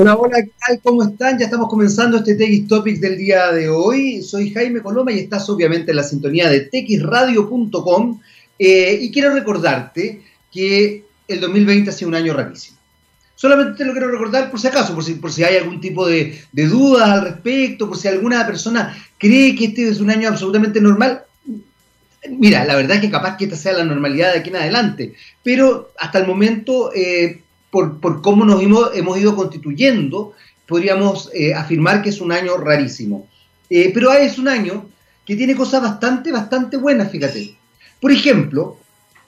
Hola, hola, ¿qué tal? ¿Cómo están? Ya estamos comenzando este TX Topics del día de hoy. Soy Jaime Coloma y estás obviamente en la sintonía de txradio.com eh, y quiero recordarte que el 2020 ha sido un año rarísimo. Solamente te lo quiero recordar por si acaso, por si, por si hay algún tipo de, de dudas al respecto, por si alguna persona cree que este es un año absolutamente normal. Mira, la verdad es que capaz que esta sea la normalidad de aquí en adelante, pero hasta el momento eh, por, por cómo nos hemos, hemos ido constituyendo, podríamos eh, afirmar que es un año rarísimo. Eh, pero es un año que tiene cosas bastante, bastante buenas, fíjate. Por ejemplo,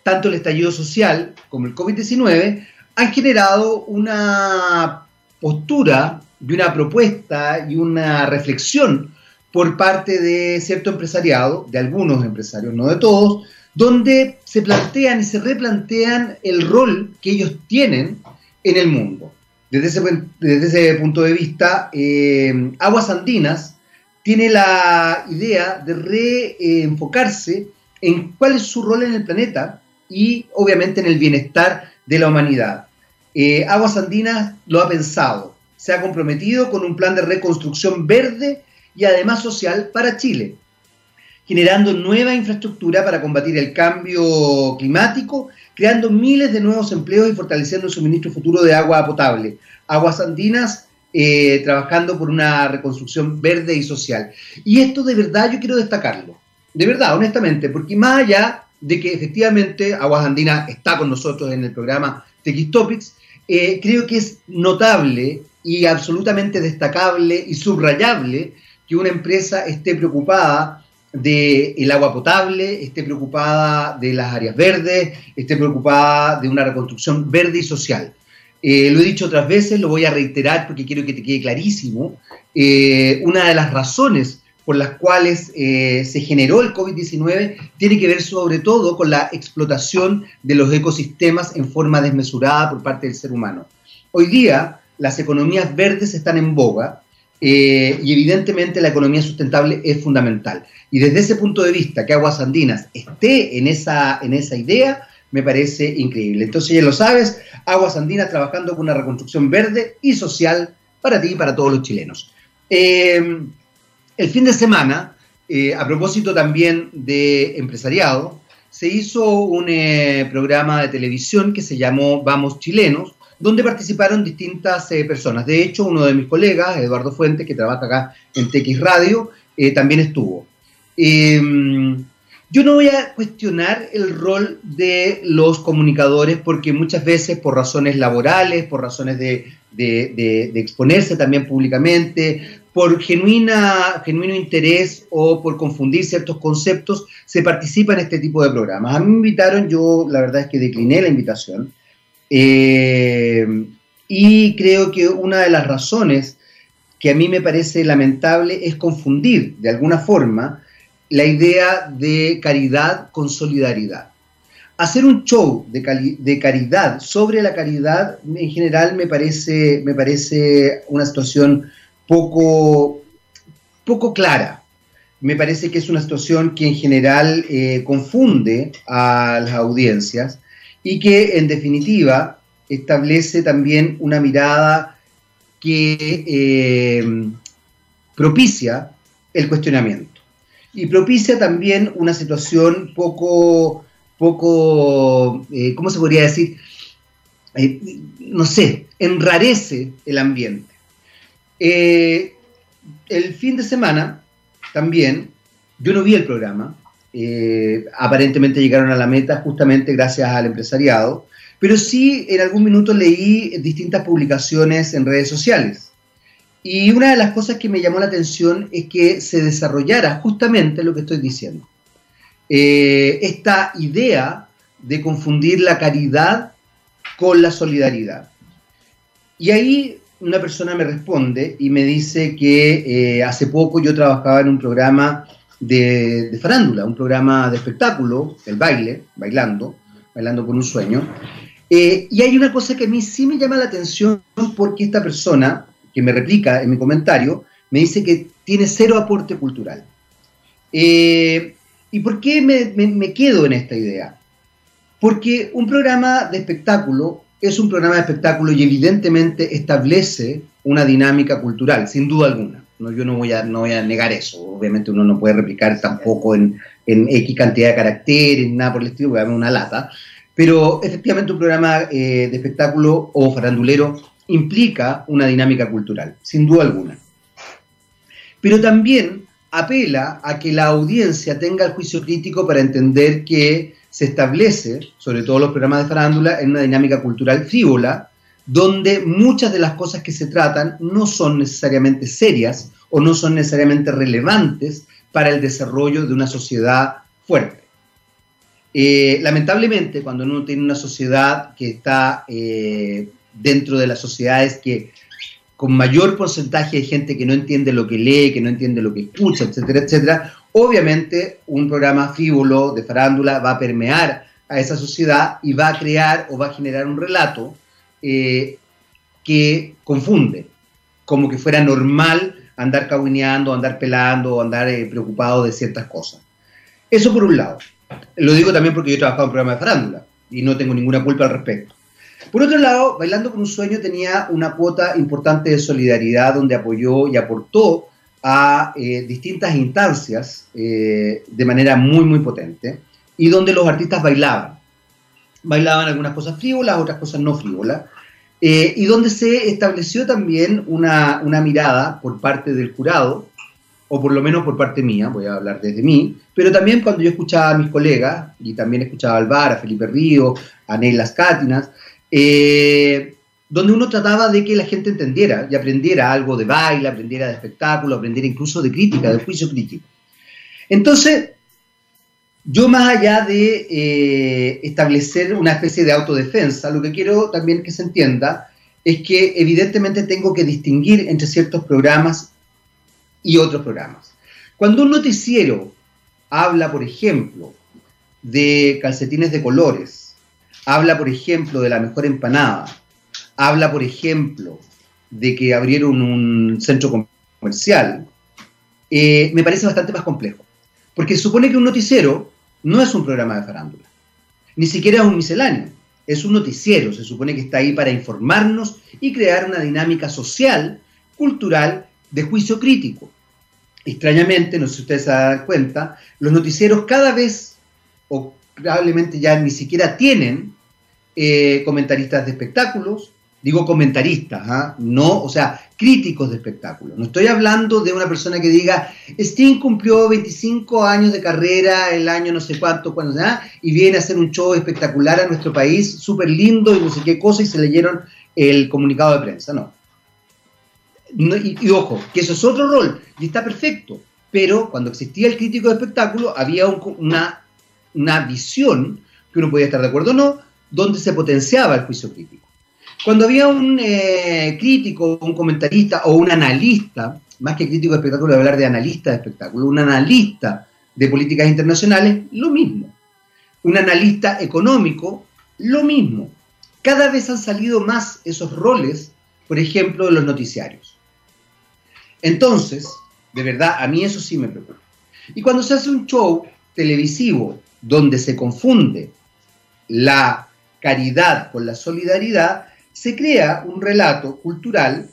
tanto el estallido social como el COVID-19 han generado una postura y una propuesta y una reflexión por parte de cierto empresariado, de algunos empresarios, no de todos, donde se plantean y se replantean el rol que ellos tienen en el mundo. Desde ese, desde ese punto de vista, eh, Aguas Andinas tiene la idea de reenfocarse en cuál es su rol en el planeta y obviamente en el bienestar de la humanidad. Eh, Aguas Andinas lo ha pensado, se ha comprometido con un plan de reconstrucción verde y además social para Chile, generando nueva infraestructura para combatir el cambio climático, creando miles de nuevos empleos y fortaleciendo el suministro futuro de agua potable. Aguas Andinas eh, trabajando por una reconstrucción verde y social. Y esto de verdad yo quiero destacarlo, de verdad, honestamente, porque más allá de que efectivamente Aguas Andinas está con nosotros en el programa TX Topics, eh, creo que es notable y absolutamente destacable y subrayable que una empresa esté preocupada del agua potable, esté preocupada de las áreas verdes, esté preocupada de una reconstrucción verde y social. Eh, lo he dicho otras veces, lo voy a reiterar porque quiero que te quede clarísimo. Eh, una de las razones por las cuales eh, se generó el COVID-19 tiene que ver sobre todo con la explotación de los ecosistemas en forma desmesurada por parte del ser humano. Hoy día las economías verdes están en boga, eh, y evidentemente la economía sustentable es fundamental. Y desde ese punto de vista, que Aguas Andinas esté en esa, en esa idea, me parece increíble. Entonces ya lo sabes, Aguas Andinas trabajando con una reconstrucción verde y social para ti y para todos los chilenos. Eh, el fin de semana, eh, a propósito también de empresariado, se hizo un programa de televisión que se llamó Vamos Chilenos, donde participaron distintas eh, personas. De hecho, uno de mis colegas, Eduardo Fuentes, que trabaja acá en TX Radio, eh, también estuvo. Em, yo no voy a cuestionar el rol de los comunicadores porque muchas veces por razones laborales, por razones de, exponerse también públicamente, por genuina, genuino interés o por confundir ciertos conceptos, se participa en este tipo de programas. A mí me invitaron, yo la verdad es que decliné la invitación, eh, y creo que una de las razones que a mí me parece lamentable es confundir de alguna forma la idea de caridad con solidaridad. Hacer un show de, caridad sobre la caridad en general me parece, me parece una situación poco, poco clara. Me parece que es una situación que en general eh, confunde a las audiencias y que en definitiva establece también una mirada que eh, propicia el cuestionamiento y propicia también una situación poco, poco eh, ¿cómo se podría decir? Eh, no sé, enrarece el ambiente. el fin de semana también, yo no vi el programa, eh, aparentemente llegaron a la meta justamente gracias al empresariado, pero sí en algún minuto leí distintas publicaciones en redes sociales. Y una de las cosas que me llamó la atención es que se desarrollara justamente lo que estoy diciendo. Eh, esta idea de confundir la caridad con la solidaridad. Y ahí una persona me responde y me dice que eh, hace poco yo trabajaba en un programa de, farándula, un programa de espectáculo, el baile, bailando, bailando con un sueño. Eh, y hay una cosa que a mí sí me llama la atención porque esta persona que me replica en mi comentario me dice que tiene cero aporte cultural. Eh, ¿Y por qué me, me quedo en esta idea? Porque un programa de espectáculo es un programa de espectáculo y evidentemente establece una dinámica cultural, sin duda alguna. No, yo no voy, a, no voy a negar eso. Obviamente uno no puede replicar tampoco en, en X cantidad de caracteres, nada por el estilo, a dar una lata. Pero efectivamente un programa eh, de espectáculo o farandulero implica una dinámica cultural, sin duda alguna. Pero también apela a que la audiencia tenga el juicio crítico para entender que se establece, sobre todo los programas de farándula, en una dinámica cultural frívola, donde muchas de las cosas que se tratan no son necesariamente serias o no son necesariamente relevantes para el desarrollo de una sociedad fuerte. Eh, lamentablemente, cuando uno tiene una sociedad que está eh, dentro de las sociedades que con mayor porcentaje de gente que no entiende lo que lee, que no entiende lo que escucha, etcétera, etcétera, obviamente un programa frívolo de farándula va a permear a esa sociedad y va a crear o va a generar un relato eh, que confunde, como que fuera normal andar cabineando, andar pelando, andar eh, preocupado de ciertas cosas. Eso por un lado. Lo digo también porque yo he trabajado en de farándula y no tengo ninguna culpa al respecto. Por otro lado, Bailando con un Sueño tenía una cuota importante de solidaridad donde apoyó y aportó a eh, distintas instancias de manera muy, muy potente y donde los artistas bailaban. Bailaban algunas cosas frívolas, otras cosas no frívolas, eh, y donde se estableció también una, una, mirada por parte del jurado, o por lo menos por parte mía, voy a hablar desde mí, pero también cuando yo escuchaba a mis colegas, y también escuchaba a Alvar, a Felipe Río, a Ney Las Cátinas, eh, donde uno trataba de que la gente entendiera y aprendiera algo de baile, aprendiera de espectáculo, aprendiera incluso de crítica, de juicio crítico. Entonces, yo más allá de eh, establecer una especie de autodefensa, lo que quiero también que se entienda es que evidentemente tengo que distinguir entre ciertos programas y otros programas. Cuando un noticiero habla, por ejemplo, de calcetines de colores, habla, por ejemplo, de la mejor empanada, habla, por ejemplo, de que abrieron un centro comercial, eh, me parece bastante más complejo. Porque supone que un noticiero no es un programa de farándula, ni siquiera es un misceláneo, es un noticiero, se supone que está ahí para informarnos y crear una dinámica social, cultural, de juicio crítico. Extrañamente, no sé si ustedes se dan cuenta, los noticieros cada vez, o probablemente ya ni siquiera tienen eh, comentaristas de espectáculos, digo comentaristas, ¿ah? no, o sea, críticos de espectáculos. No estoy hablando de una persona que diga, Sting cumplió 25 años de carrera, el año no sé cuánto, cuando sea, y viene a hacer un show espectacular a nuestro país, súper lindo y no sé qué cosa, y se leyeron el comunicado de prensa, no. y, ojo, que eso es otro rol, y está perfecto, pero cuando existía el crítico de espectáculo había una, una visión, que uno podía estar de acuerdo o no, donde se potenciaba el juicio crítico. Cuando había un eh, crítico, un comentarista o un analista, más que crítico de espectáculo, hablar de analista de espectáculo, un analista de políticas internacionales, lo mismo. Un analista económico, lo mismo. Cada vez han salido más esos roles, por ejemplo, de los noticiarios. Entonces, de verdad, a mí eso sí me preocupa. Y cuando se hace un show televisivo donde se confunde la caridad con la solidaridad, se crea un relato cultural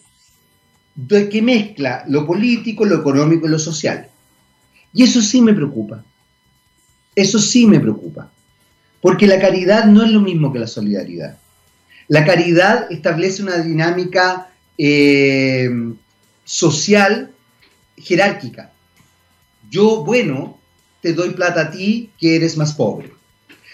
que mezcla lo político, lo económico y lo social. Y eso sí me preocupa. Eso sí me preocupa. Porque la caridad no es lo mismo que la solidaridad. La caridad establece una dinámica eh, social jerárquica. Yo, bueno, te doy plata a ti que eres más pobre.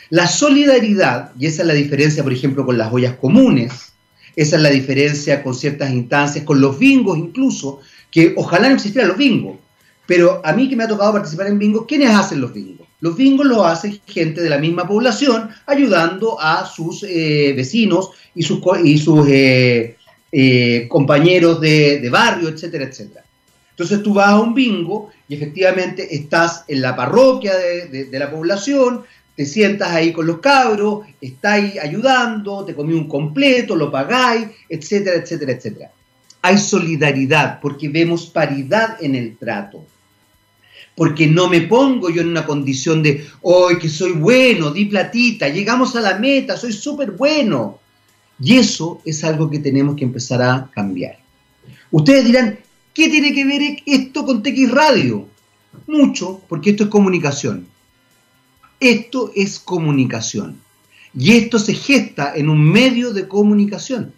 La solidaridad, y esa es la diferencia, por ejemplo, con las ollas comunes, esa es la diferencia con ciertas instancias, con los bingos incluso, que ojalá no existieran los bingos. Pero a mí que me ha tocado participar en bingos, ¿quiénes hacen los bingos? Los bingos los hace gente de la misma población ayudando a sus eh, vecinos y sus, y sus eh, eh, compañeros de, barrio, etcétera, etcétera. Entonces tú vas a un bingo y efectivamente estás en la parroquia de, de la población, te sientas ahí con los cabros, estáis ayudando, te comí un completo, lo pagáis, etcétera, etcétera, etcétera. Hay solidaridad porque vemos paridad en el trato. Porque no me pongo yo en una condición de, hoy que soy bueno, di platita, llegamos a la meta, soy súper bueno. Y eso es algo que tenemos que empezar a cambiar. Ustedes dirán, ¿qué tiene que ver esto con TX Radio? Mucho, porque esto es comunicación. Esto es comunicación. Y esto se gesta en un medio de comunicación.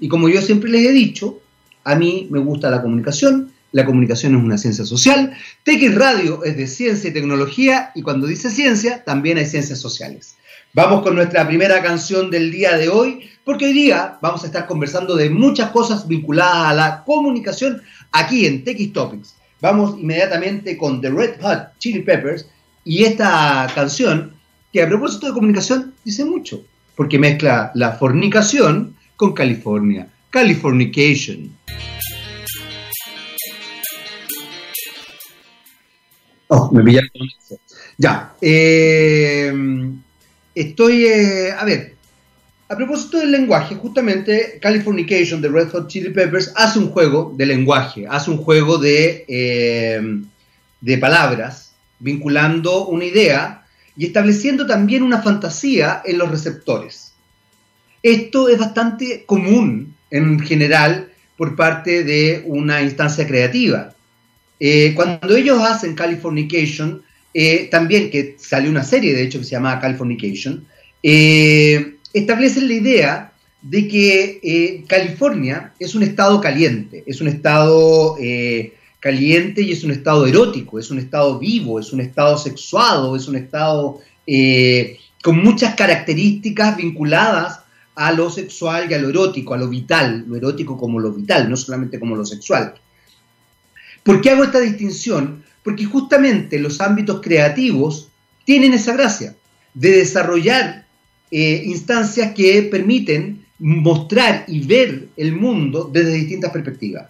Y como yo siempre les he dicho, a mí me gusta la comunicación, la comunicación es una ciencia social, TX Radio es de ciencia y tecnología, y cuando dice ciencia, también hay ciencias sociales. Vamos con nuestra primera canción del día de hoy, porque hoy día vamos a estar conversando de muchas cosas vinculadas a la comunicación aquí en TX Topics. Vamos inmediatamente con The Red Hot Chili Peppers y esta canción que a propósito de comunicación dice mucho, porque mezcla la fornicación con California, Californication. Oh, me pillaron Ya. Eh, estoy, eh, a ver, a propósito del lenguaje, justamente Californication de Red Hot Chili Peppers hace un juego de lenguaje, hace un juego de, eh, de palabras, vinculando una idea y estableciendo también una fantasía en los receptores. Esto es bastante común en general por parte de una instancia creativa. Eh, cuando ellos hacen Californication, eh, también que salió una serie de hecho que se llama Californication, eh, establecen la idea de que California es un estado caliente, es un estado caliente y es un estado erótico, es un estado vivo, es un estado sexuado, es un estado con muchas características vinculadas a lo sexual y a lo erótico, a lo vital, lo erótico como lo vital, no solamente como lo sexual. ¿Por qué hago esta distinción? Porque justamente los ámbitos creativos tienen esa gracia de desarrollar eh, instancias que permiten mostrar y ver el mundo desde distintas perspectivas.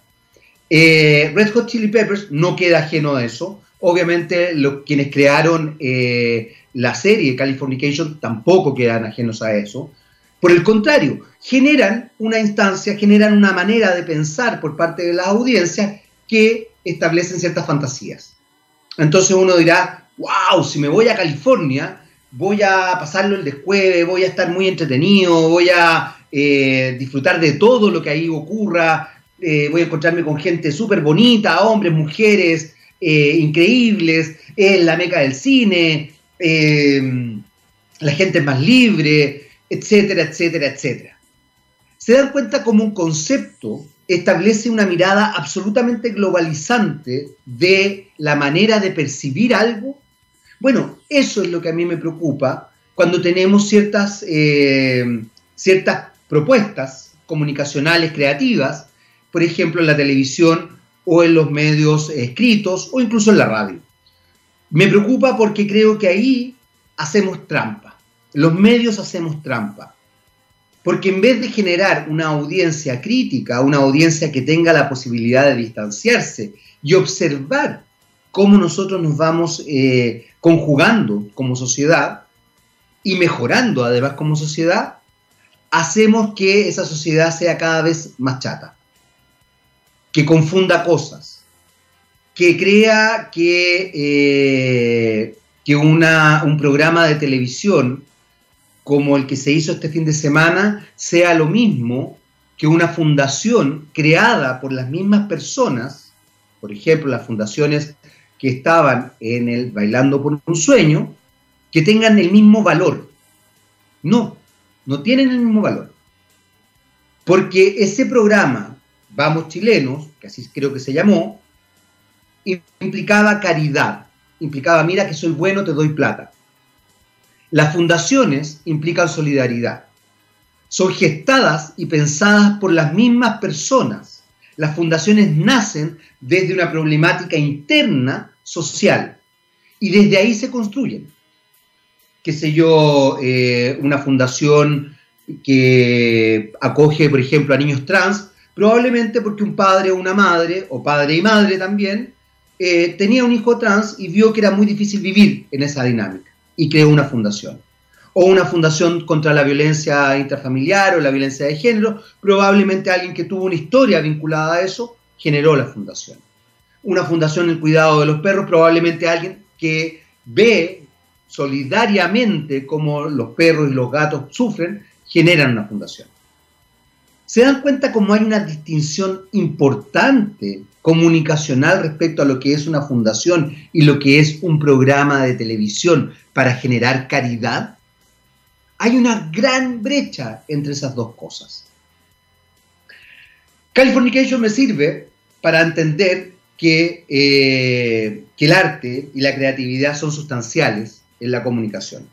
Eh, Red Hot Chili Peppers no queda ajeno a eso. Obviamente, los, quienes crearon eh, la serie Californication tampoco quedan ajenos a eso. Por el contrario, generan una instancia, generan una manera de pensar por parte de las audiencias que establecen ciertas fantasías. Entonces uno dirá, wow, si me voy a California, voy a pasarlo el descueve, voy a estar muy entretenido, voy a eh, disfrutar de todo lo que ahí ocurra, eh, voy a encontrarme con gente súper bonita, hombres, mujeres, eh, increíbles, es la meca del cine, la gente más libre, etcétera, etcétera, etcétera. Se dan cuenta como un concepto establece una mirada absolutamente globalizante de la manera de percibir algo. Bueno, eso es lo que a mí me preocupa cuando tenemos ciertas, eh, ciertas propuestas comunicacionales creativas, por ejemplo en la televisión o en los medios escritos o incluso en la radio. Me preocupa porque creo que ahí hacemos trampa. Los medios hacemos trampa. Porque en vez de generar una audiencia crítica, una audiencia que tenga la posibilidad de distanciarse y observar cómo nosotros nos vamos eh, conjugando como sociedad y mejorando además como sociedad, hacemos que esa sociedad sea cada vez más chata, que confunda cosas, que crea que, eh, que un programa de televisión como el que se hizo este fin de semana sea lo mismo que una fundación creada por las mismas personas, por ejemplo, las fundaciones que estaban en el Bailando por un Sueño, que tengan el mismo valor. No, no tienen el mismo valor. Porque ese programa, Vamos Chilenos, que así creo que se llamó, implicaba caridad, implicaba, mira que soy bueno, te doy plata. Las fundaciones implican solidaridad. Son gestadas y pensadas por las mismas personas. Las fundaciones nacen desde una problemática interna social y desde ahí se construyen. Qué sé yo, eh, una fundación que acoge, por ejemplo, a niños trans, probablemente porque un padre o una madre, o padre y madre también, eh, tenía un hijo trans y vio que era muy difícil vivir en esa dinámica y creó una fundación. O una fundación contra la violencia intrafamiliar o la violencia de género, probablemente alguien que tuvo una historia vinculada a eso generó la fundación. Una fundación en cuidado de los perros, probablemente alguien que ve solidariamente cómo los perros y los gatos sufren, generan una fundación. Se dan cuenta cómo hay una distinción importante comunicacional respecto a lo que es una fundación y lo que es un programa de televisión para generar caridad. Hay una gran brecha entre esas dos cosas. Californication me sirve para entender que, eh, que el arte y la creatividad son sustanciales en la comunicación.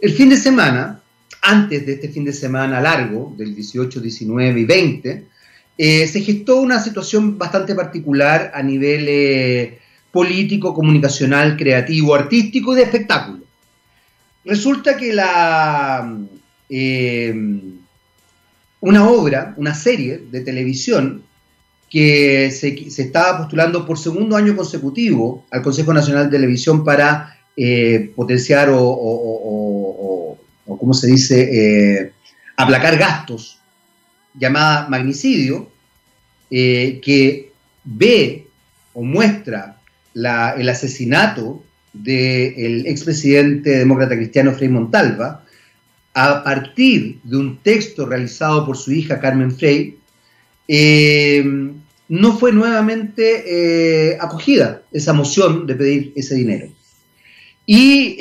El fin de semana, antes de este fin de semana largo, del 18, 19 y 20, eh, se gestó una situación bastante particular a nivel eh, político, comunicacional, creativo, artístico y de espectáculo. Resulta que la, eh, una obra, una serie de televisión que se, estaba postulando por segundo año consecutivo al Consejo Nacional de Televisión para potenciar o ¿cómo se dice?, eh, aplacar gastos, llamada magnicidio, eh, que ve o muestra el asesinato del expresidente demócrata cristiano Frei Montalva, a partir de un texto realizado por su hija Carmen Frey, eh, no fue nuevamente acogida esa moción de pedir ese dinero. Y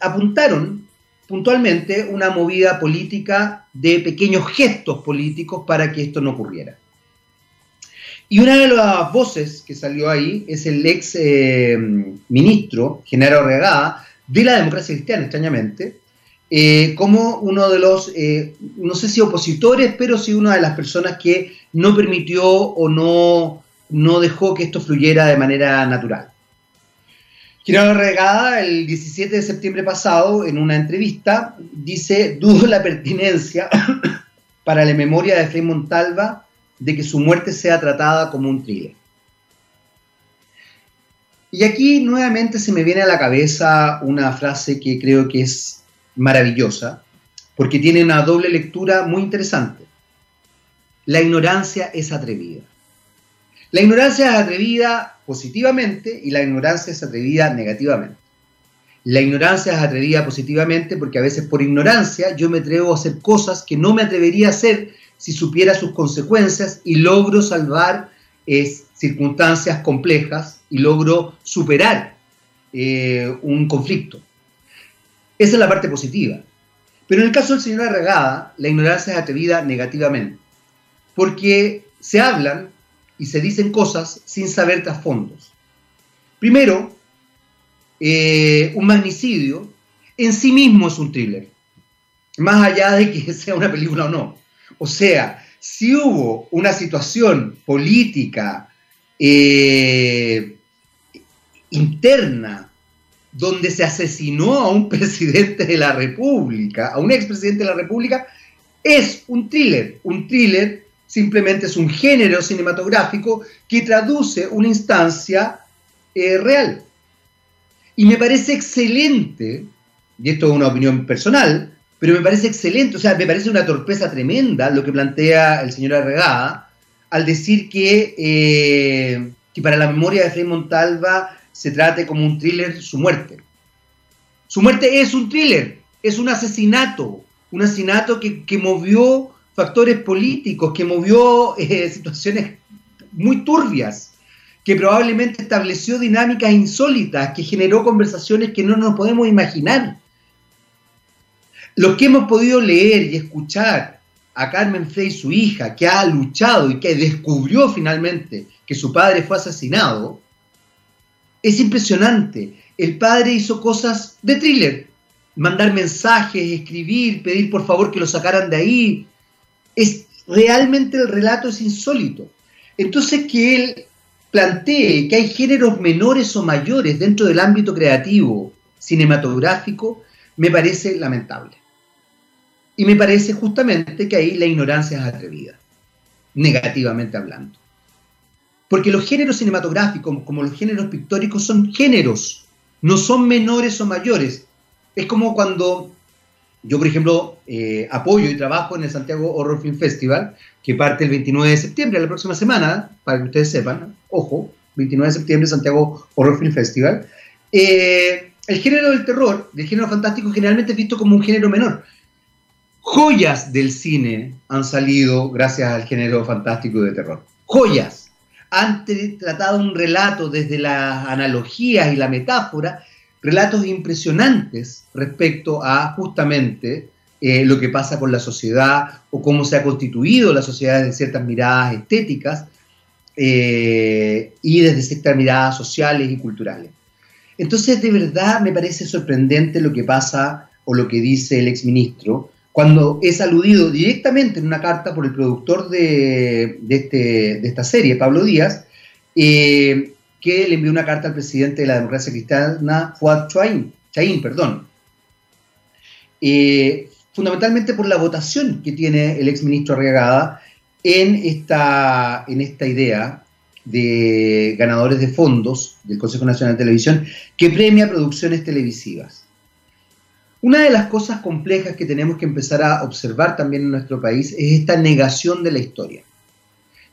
apuntaron puntualmente una movida política de pequeños gestos políticos para que esto no ocurriera. Y una de las voces que salió ahí es el ex eh, ministro, Genaro Regada, de la democracia cristiana, extrañamente, eh, como uno de los, eh, no sé si opositores, pero sí una de las personas que no permitió o no, no dejó que esto fluyera de manera natural. Quiero Regada, el 17 de septiembre pasado, en una entrevista, dice, dudo la pertinencia para la memoria de Frei Montalva de que su muerte sea tratada como un thriller. Y aquí nuevamente se me viene a la cabeza una frase que creo que es maravillosa, porque tiene una doble lectura muy interesante. La ignorancia es atrevida. La ignorancia es atrevida positivamente y la ignorancia es atrevida negativamente. La ignorancia es atrevida positivamente porque a veces por ignorancia yo me atrevo a hacer cosas que no me atrevería a hacer si supiera sus consecuencias y logro salvar circunstancias complejas y logro superar eh, un conflicto. Esa es la parte positiva. Pero en el caso del señor Arregada, la ignorancia es atrevida negativamente, porque se hablan y se dicen cosas sin saber trasfondos. Primero, eh, un magnicidio en sí mismo es un thriller, más allá de que sea una película o no. O sea, si hubo una situación política eh, interna donde se asesinó a un presidente de la República, a un expresidente de la República, es un thriller, un thriller simplemente es un género cinematográfico que traduce una instancia eh, real. Y me parece excelente, y esto es una opinión personal, pero me parece excelente, o sea, me parece una torpeza tremenda lo que plantea el señor Arregada al decir que, eh, que para la memoria de Frei Montalva se trate como un thriller su muerte. Su muerte es un thriller, es un asesinato, un asesinato que, que movió factores políticos, que movió eh, situaciones muy turbias, que probablemente estableció dinámicas insólitas, que generó conversaciones que no nos podemos imaginar. Los que hemos podido leer y escuchar a Carmen Frey, su hija, que ha luchado y que descubrió finalmente que su padre fue asesinado, es impresionante. El padre hizo cosas de thriller, mandar mensajes, escribir, pedir por favor que lo sacaran de ahí, es realmente el relato es insólito. Entonces que él plantee que hay géneros menores o mayores dentro del ámbito creativo cinematográfico, me parece lamentable. Y me parece justamente que ahí la ignorancia es atrevida, negativamente hablando. Porque los géneros cinematográficos, como los géneros pictóricos, son géneros, no son menores o mayores. Es como cuando yo, por ejemplo, eh, apoyo y trabajo en el Santiago Horror Film Festival, que parte el 29 de septiembre, la próxima semana, para que ustedes sepan, ojo, 29 de septiembre, Santiago Horror Film Festival. Eh, el género del terror, del género fantástico, generalmente es visto como un género menor. Joyas del cine han salido gracias al género fantástico de terror. Joyas. Han tratado un relato desde las analogías y la metáfora, relatos impresionantes respecto a justamente eh, lo que pasa con la sociedad o cómo se ha constituido la sociedad desde ciertas miradas estéticas eh, y desde ciertas miradas sociales y culturales. Entonces, de verdad me parece sorprendente lo que pasa o lo que dice el exministro cuando es aludido directamente en una carta por el productor de, este, de esta serie, Pablo Díaz, eh, que le envió una carta al presidente de la democracia cristiana, Fuad Chaín, Chaín perdón. Eh, fundamentalmente por la votación que tiene el exministro Arriagada en esta, en esta idea de ganadores de fondos del Consejo Nacional de Televisión que premia producciones televisivas. Una de las cosas complejas que tenemos que empezar a observar también en nuestro país es esta negación de la historia,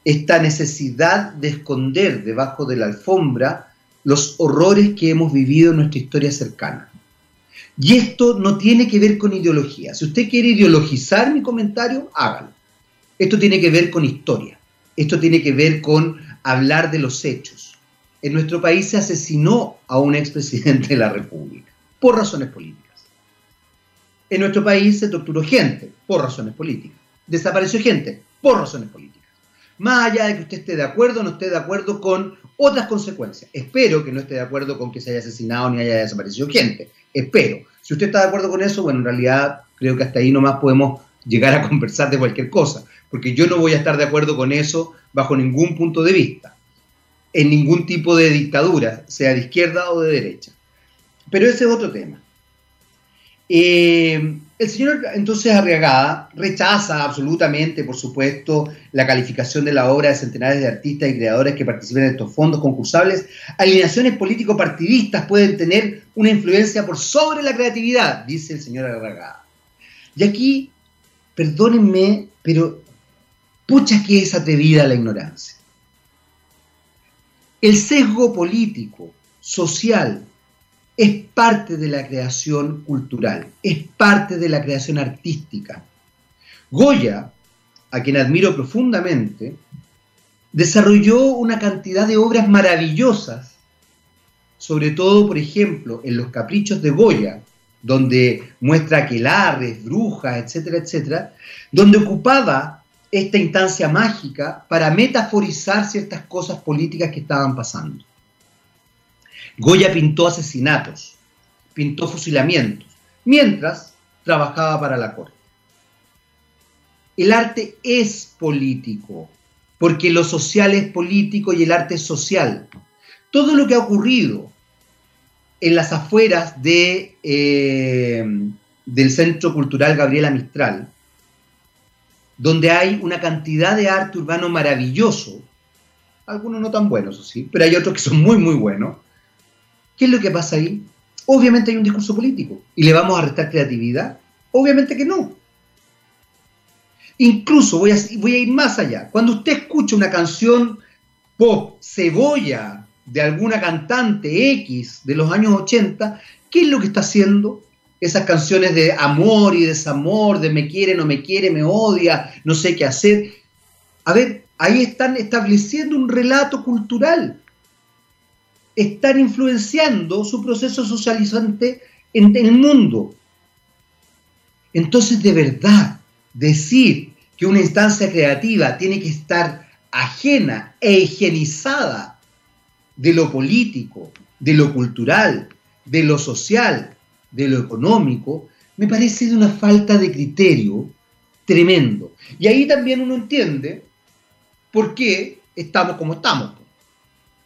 esta necesidad de esconder debajo de la alfombra los horrores que hemos vivido en nuestra historia cercana. Y esto no tiene que ver con ideología. Si usted quiere ideologizar mi comentario, hágalo. Esto tiene que ver con historia. Esto tiene que ver con hablar de los hechos. En nuestro país se asesinó a un expresidente de la República por razones políticas. En nuestro país se torturó gente por razones políticas. Desapareció gente por razones políticas. Más allá de que usted esté de acuerdo o no esté de acuerdo con otras consecuencias. Espero que no esté de acuerdo con que se haya asesinado ni haya desaparecido gente. Espero. Si usted está de acuerdo con eso, bueno, en realidad creo que hasta ahí nomás podemos llegar a conversar de cualquier cosa. Porque yo no voy a estar de acuerdo con eso bajo ningún punto de vista. En ningún tipo de dictadura, sea de izquierda o de derecha. Pero ese es otro tema. Eh, el señor entonces Arriagada rechaza absolutamente, por supuesto, la calificación de la obra de centenares de artistas y creadores que participan en estos fondos concursables. Alineaciones político-partidistas pueden tener una influencia por sobre la creatividad, dice el señor Arriagada. Y aquí, perdónenme, pero pucha que es atrevida la ignorancia. El sesgo político, social, es parte de la creación cultural, es parte de la creación artística. Goya, a quien admiro profundamente, desarrolló una cantidad de obras maravillosas, sobre todo, por ejemplo, en Los Caprichos de Goya, donde muestra aquelares, brujas, etcétera, etcétera, donde ocupaba esta instancia mágica para metaforizar ciertas cosas políticas que estaban pasando. Goya pintó asesinatos, pintó fusilamientos, mientras trabajaba para la corte. El arte es político, porque lo social es político y el arte es social. Todo lo que ha ocurrido en las afueras de, eh, del Centro Cultural Gabriela Mistral, donde hay una cantidad de arte urbano maravilloso, algunos no tan buenos, sí, pero hay otros que son muy, muy buenos, ¿Qué es lo que pasa ahí? Obviamente hay un discurso político. ¿Y le vamos a restar creatividad? Obviamente que no. Incluso voy a, voy a ir más allá. Cuando usted escucha una canción pop, cebolla, de alguna cantante X de los años 80, ¿qué es lo que está haciendo? Esas canciones de amor y desamor, de me quiere, no me quiere, me odia, no sé qué hacer. A ver, ahí están estableciendo un relato cultural están influenciando su proceso socializante en, el mundo. Entonces, de verdad, decir que una instancia creativa tiene que estar ajena e higienizada de lo político, de lo cultural, de lo social, de lo económico, me parece de una falta de criterio tremendo. Y ahí también uno entiende por qué estamos como estamos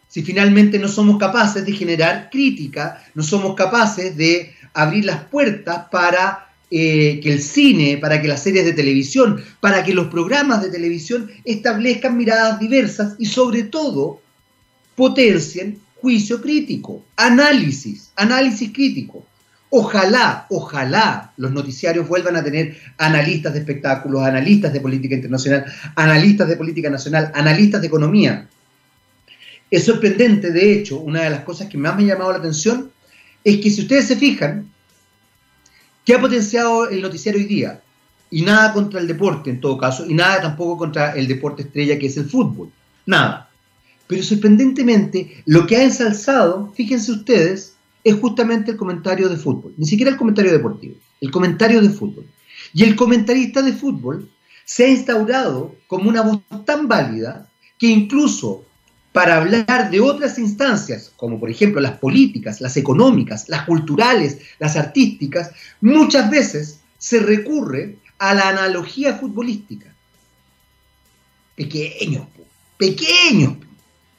si finalmente no somos capaces de generar crítica, no somos capaces de abrir las puertas para eh, que el cine, para que las series de televisión, para que los programas de televisión establezcan miradas diversas y sobre todo potencien juicio crítico, análisis, análisis crítico. Ojalá, ojalá los noticiarios vuelvan a tener analistas de espectáculos, analistas de política internacional, analistas de política nacional, analistas de economía, es sorprendente, de hecho, una de las cosas que más me ha llamado la atención es que si ustedes se fijan, ¿qué ha potenciado el noticiario hoy día? y nada contra el deporte en todo caso, y nada tampoco contra el deporte estrella que es el fútbol, nada. Pero sorprendentemente, lo que ha ensalzado, fíjense ustedes, es justamente el comentario de fútbol, ni siquiera el comentario deportivo, el comentario de fútbol. Y el comentarista de fútbol se ha instaurado como una voz tan válida que incluso para hablar de otras instancias, como por ejemplo las políticas, las económicas, las culturales, las artísticas, muchas veces se recurre a la analogía futbolística. Pequeño, pequeño.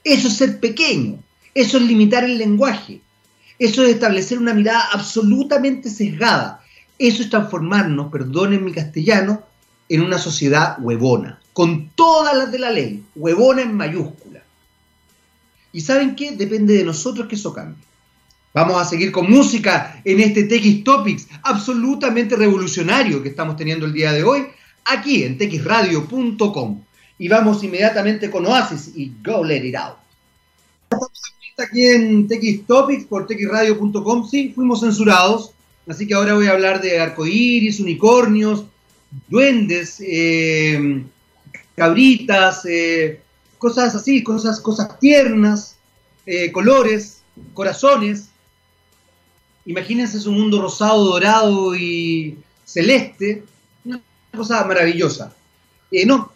Eso es ser pequeño, eso es limitar el lenguaje, eso es establecer una mirada absolutamente sesgada, eso es transformarnos, perdonen mi castellano, en una sociedad huevona, con todas las de la ley, huevona en mayúscula. ¿Y saben qué? Depende de nosotros que eso cambie. Vamos a seguir con música en este TX Topics absolutamente revolucionario que estamos teniendo el día de hoy, aquí en texradio.com. Y vamos inmediatamente con Oasis y Go Let It Out. Aquí en TX Topics por texradio.com, sí, fuimos censurados, así que ahora voy a hablar de arcoíris, unicornios, duendes, eh, cabritas, eh, cosas así, cosas, cosas tiernas, eh, colores, corazones. Imagínense su mundo rosado, dorado y celeste, una cosa maravillosa. no,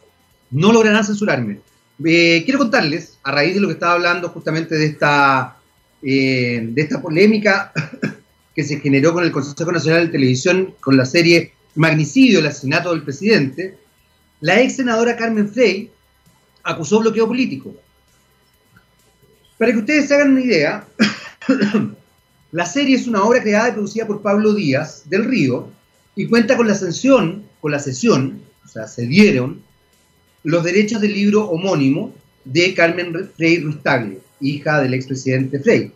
no lograrán censurarme. quiero contarles, a raíz de lo que estaba hablando justamente de esta, de esta polémica que se generó con el Consejo Nacional de Televisión, con la serie magnicidio, el asesinato del presidente, la ex senadora Carmen Frey acusó bloqueo político. Para que ustedes se hagan una idea, la serie es una obra creada y producida por Pablo Díaz del Río y cuenta con la ascensión, con la sesión, o sea, se dieron los derechos del libro homónimo de Carmen Frey Rustagle, hija del expresidente Frey.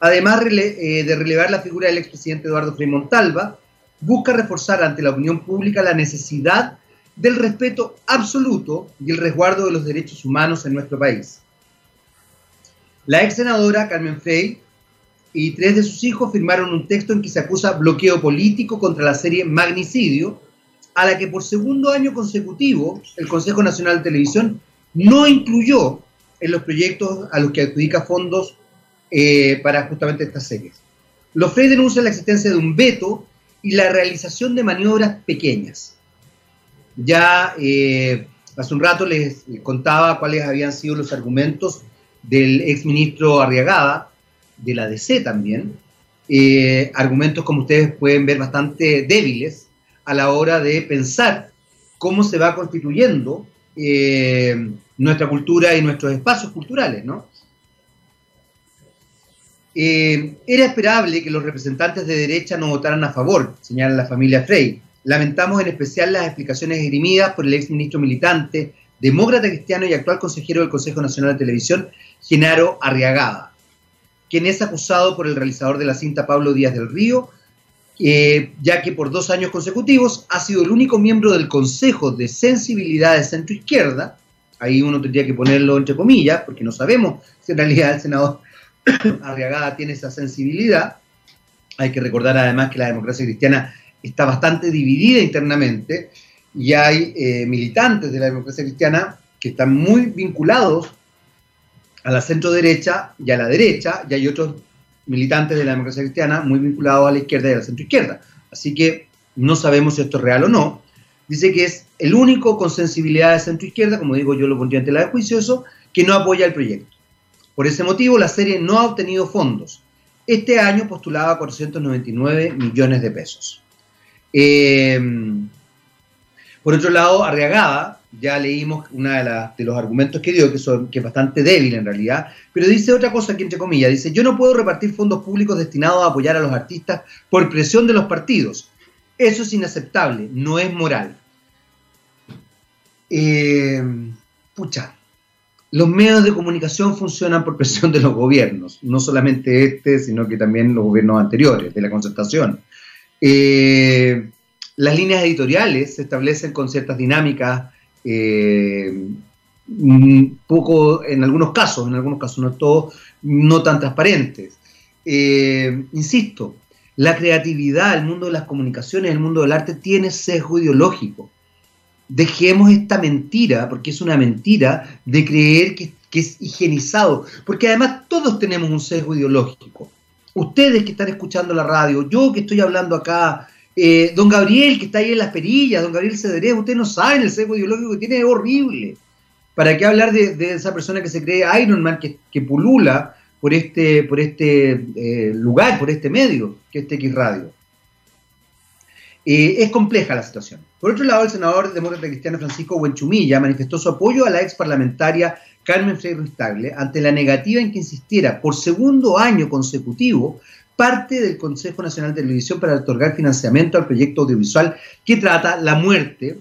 Además eh, de relevar la figura del expresidente Eduardo Frei Montalva, busca reforzar ante la opinión pública la necesidad del respeto absoluto y el resguardo de los derechos humanos en nuestro país. La ex senadora Carmen Frey y tres de sus hijos firmaron un texto en que se acusa bloqueo político contra la serie Magnicidio, a la que por segundo año consecutivo el Consejo Nacional de Televisión no incluyó en los proyectos a los que adjudica fondos eh, para justamente estas series. Los Frey denuncian la existencia de un veto y la realización de maniobras pequeñas. Ya eh, hace un rato les contaba cuáles habían sido los argumentos del exministro Arriagada, de la DC también, eh, argumentos como ustedes pueden ver bastante débiles a la hora de pensar cómo se va constituyendo eh, nuestra cultura y nuestros espacios culturales, ¿no? Eh, era esperable que los representantes de derecha no votaran a favor, señala la familia Frey. Lamentamos en especial las explicaciones esgrimidas por el ex ministro militante, demócrata cristiano y actual consejero del Consejo Nacional de Televisión, Genaro Arriagada, quien es acusado por el realizador de la cinta Pablo Díaz del Río, ya que por dos años consecutivos ha sido el único miembro del Consejo de Sensibilidad de Centro Izquierda, ahí uno tendría que ponerlo entre comillas, porque no sabemos si en realidad el senador Arriagada tiene esa sensibilidad. Hay que recordar además que la democracia cristiana está bastante dividida internamente y hay eh, militantes de la democracia cristiana que están muy vinculados a la centro derecha y a la derecha, y hay otros militantes de la democracia cristiana muy vinculados a la izquierda y a la centro izquierda. Así que no sabemos si esto es real o no. Dice que es el único con sensibilidad de centro izquierda, como digo yo lo pondría ante la de juicioso, que no apoya el proyecto. Por ese motivo, la serie no ha obtenido fondos. Este año postulaba 499 millones de pesos. Eh, por otro lado, Arriagada, ya leímos uno de, los argumentos que dio, que, son, que es bastante débil en realidad, pero dice otra cosa aquí entre comillas, dice, yo no puedo repartir fondos públicos destinados a apoyar a los artistas por presión de los partidos. Eso es inaceptable, no es moral. Eh, pucha, los medios de comunicación funcionan por presión de los gobiernos, no solamente este, sino que también los gobiernos anteriores, de la concertación. Eh, las líneas editoriales se establecen con ciertas dinámicas, eh, un poco, en algunos casos, en algunos casos no todos, no tan transparentes. Eh, insisto, La creatividad, el mundo de las comunicaciones, el mundo del arte tiene sesgo ideológico. Dejemos esta mentira, porque es una mentira, de creer que, que es higienizado, porque además todos tenemos un sesgo ideológico. Ustedes que están escuchando la radio, yo que estoy hablando acá, eh, don Gabriel, que está ahí en las perillas, don Gabriel Cederé, ustedes no saben el sesgo ideológico que tiene, es horrible. ¿Para qué hablar de, esa persona que se cree Iron Man, que, pulula por este, por este eh, lugar, por este medio, que es TX Radio? Eh, es compleja la situación. Por otro lado, el senador demócrata cristiano Francisco Buenchumilla manifestó su apoyo a la ex parlamentaria Carmen Freire Tagle ante la negativa en que insistiera por segundo año consecutivo parte del Consejo Nacional de Televisión para otorgar financiamiento al proyecto audiovisual que trata la muerte,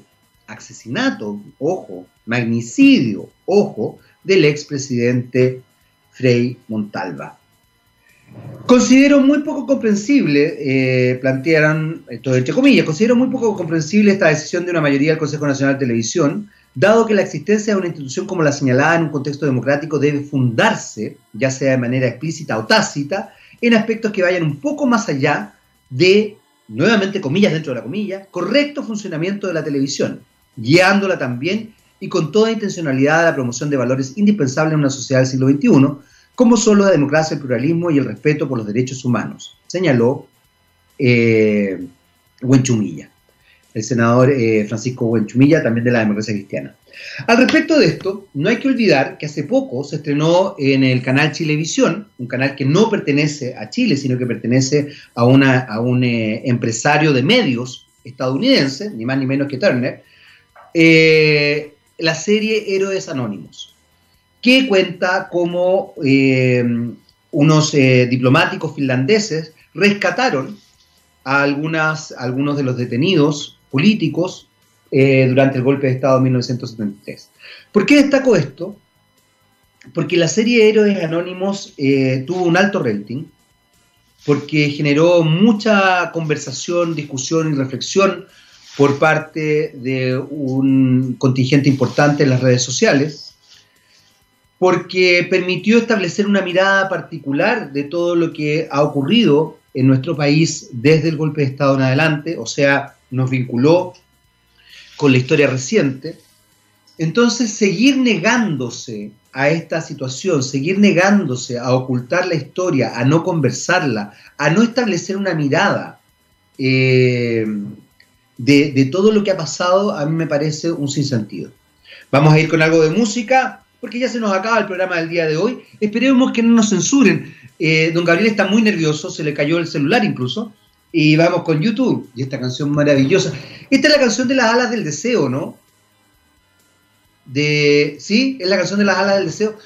asesinato, ojo, magnicidio, ojo, del expresidente Frei Montalva. Considero muy poco comprensible, eh, plantearon, esto entre comillas, considero muy poco comprensible esta decisión de una mayoría del Consejo Nacional de Televisión, dado que la existencia de una institución como la señalada en un contexto democrático debe fundarse, ya sea de manera explícita o tácita, en aspectos que vayan un poco más allá de, nuevamente comillas dentro de la comilla, correcto funcionamiento de la televisión, guiándola también y con toda intencionalidad a la promoción de valores indispensables en una sociedad del siglo XXI, como son la democracia, el pluralismo y el respeto por los derechos humanos, señaló eh, el senador eh, Francisco Huenchumilla, también de la democracia cristiana. Al respecto de esto, no hay que olvidar que hace poco se estrenó en el canal Chilevisión, un canal que no pertenece a Chile, sino que pertenece a, una, a un eh, empresario de medios estadounidense, ni más ni menos que Turner, eh, la serie Héroes Anónimos, que cuenta cómo eh, unos diplomáticos finlandeses rescataron a algunas, algunos de los detenidos políticos eh, durante el golpe de Estado de 1973. ¿Por qué destaco esto? Porque la serie Héroes Anónimos eh, tuvo un alto rating, porque generó mucha conversación, discusión y reflexión por parte de un contingente importante en las redes sociales, porque permitió establecer una mirada particular de todo lo que ha ocurrido en nuestro país desde el golpe de Estado en adelante, o sea, nos vinculó con la historia reciente. Entonces, seguir negándose a esta situación, seguir negándose a ocultar la historia, a no conversarla, a no establecer una mirada eh, de, todo lo que ha pasado, a mí me parece un sinsentido. Vamos a ir con algo de música, porque ya se nos acaba el programa del día de hoy. Esperemos que no nos censuren. Eh, don Gabriel está muy nervioso, se le cayó el celular incluso. Y vamos con YouTube y esta canción maravillosa. Esta es la canción de las alas del deseo, ¿no? De, sí, es la canción de las alas del deseo.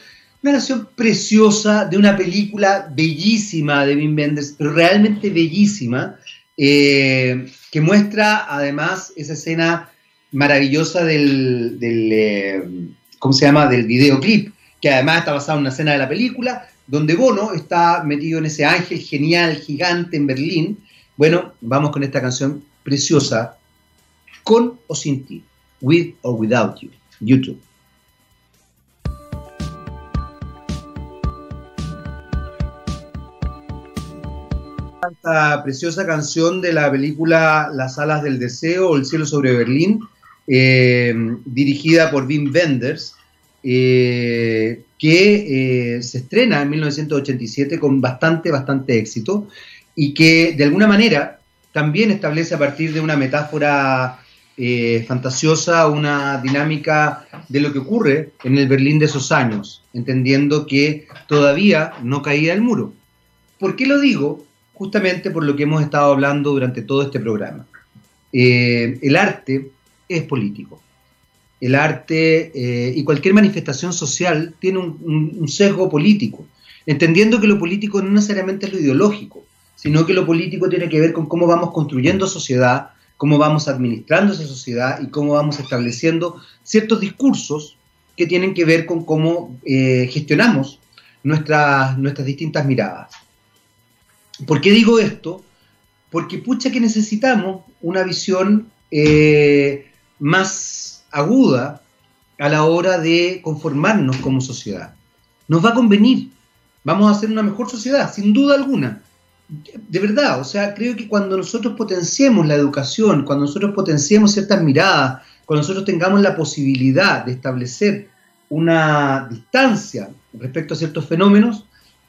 Una canción preciosa de una película bellísima de Wim Wenders, realmente bellísima, eh, que muestra además esa escena maravillosa del, del eh, ¿cómo se llama? Del videoclip, que además está basado en una escena de la película, donde Bono está metido en ese ángel genial, gigante en Berlín, bueno, vamos con esta canción preciosa, con o sin ti, with or without you, YouTube. Esta preciosa canción de la película Las alas del deseo o El cielo sobre Berlín, eh, dirigida por Wim Wenders, eh, que eh, se estrena en 1987 con bastante, bastante éxito y que de alguna manera también establece a partir de una metáfora eh, fantasiosa una dinámica de lo que ocurre en el Berlín de esos años, entendiendo que todavía no caía el muro. ¿Por qué lo digo? Justamente por lo que hemos estado hablando durante todo este programa. Eh, el arte es político. El arte eh, y cualquier manifestación social tiene un sesgo político, entendiendo que lo político no necesariamente es lo ideológico sino que lo político tiene que ver con cómo vamos construyendo sociedad, cómo vamos administrando esa sociedad y cómo vamos estableciendo ciertos discursos que tienen que ver con cómo eh, gestionamos nuestras, nuestras distintas miradas. ¿Por qué digo esto? Porque pucha que necesitamos una visión eh, más aguda a la hora de conformarnos como sociedad. Nos va a convenir, vamos a hacer una mejor sociedad, sin duda alguna, de verdad, o sea, creo que cuando nosotros potenciemos la educación, cuando nosotros potenciemos ciertas miradas, cuando nosotros tengamos la posibilidad de establecer una distancia respecto a ciertos fenómenos,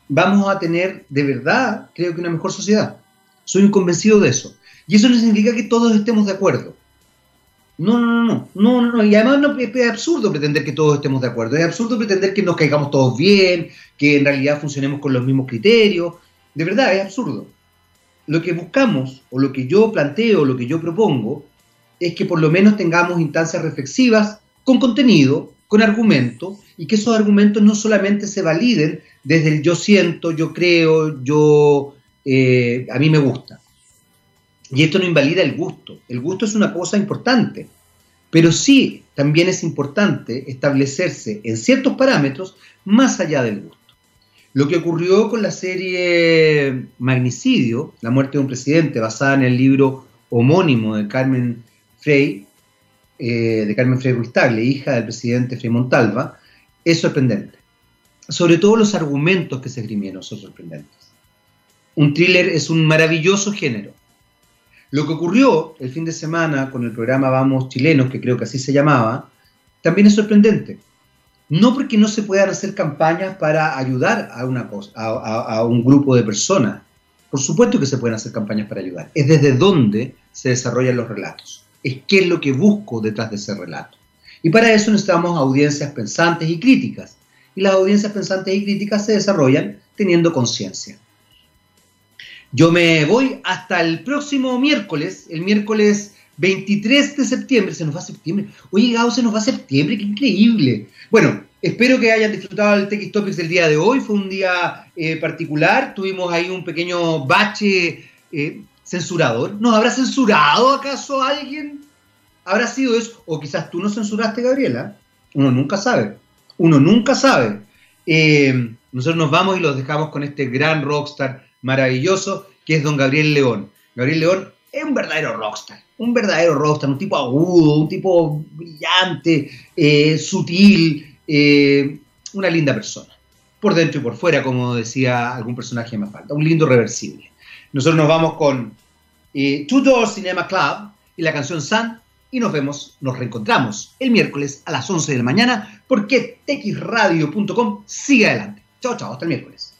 vamos a tener de verdad, creo que una mejor sociedad. Soy convencido de eso. Y eso no significa que todos estemos de acuerdo. No, no, no, no, no, no, y además no, es absurdo pretender que todos estemos de acuerdo, es absurdo pretender que nos caigamos todos bien, que en realidad funcionemos con los mismos criterios, de verdad, es absurdo. Lo que buscamos, o lo que yo planteo, lo que yo propongo, es que por lo menos tengamos instancias reflexivas con contenido, con argumento, y que esos argumentos no solamente se validen desde el yo siento, yo creo, yo, eh, a mí me gusta. Y esto no invalida el gusto. El gusto es una cosa importante, pero sí también es importante establecerse en ciertos parámetros más allá del gusto. Lo que ocurrió con la serie Magnicidio, la muerte de un presidente, basada en el libro homónimo de Carmen Frey, eh, de Carmen Frey Ruiz hija del presidente Frei Montalva, es sorprendente. Sobre todo los argumentos que se esgrimieron son sorprendentes. Un thriller es un maravilloso género. Lo que ocurrió el fin de semana con el programa Vamos Chilenos, que creo que así se llamaba, también es sorprendente. No porque no se puedan hacer campañas para ayudar a, una a, un grupo de personas. Por supuesto que se pueden hacer campañas para ayudar. Es desde dónde se desarrollan los relatos. Es qué es lo que busco detrás de ese relato. Y para eso necesitamos audiencias pensantes y críticas. Y las audiencias pensantes y críticas se desarrollan teniendo conciencia. Yo me voy hasta el próximo miércoles, el miércoles 23 de septiembre, se nos va a septiembre. Oye, Gao, se nos va a septiembre, qué increíble. Bueno, espero que hayan disfrutado el TX Topics del día de hoy. Fue un día eh, particular. Tuvimos ahí un pequeño bache eh, censurador. ¿Nos habrá censurado acaso alguien? ¿Habrá sido eso? O quizás tú no censuraste, Gabriela. Uno nunca sabe. Uno nunca sabe. Eh, nosotros nos vamos y los dejamos con este gran rockstar maravilloso que es don Gabriel León. Gabriel León es un verdadero rockstar un verdadero rockstar, un tipo agudo, un tipo brillante, eh, sutil, eh, una linda persona. Por dentro y por fuera, como decía algún personaje más falta. Un lindo reversible. Nosotros nos vamos con eh, Two Door Cinema Club y la canción Sun y nos vemos, nos reencontramos el miércoles a las 11 de la mañana porque texradio.com sigue adelante. Chao, chao, hasta el miércoles.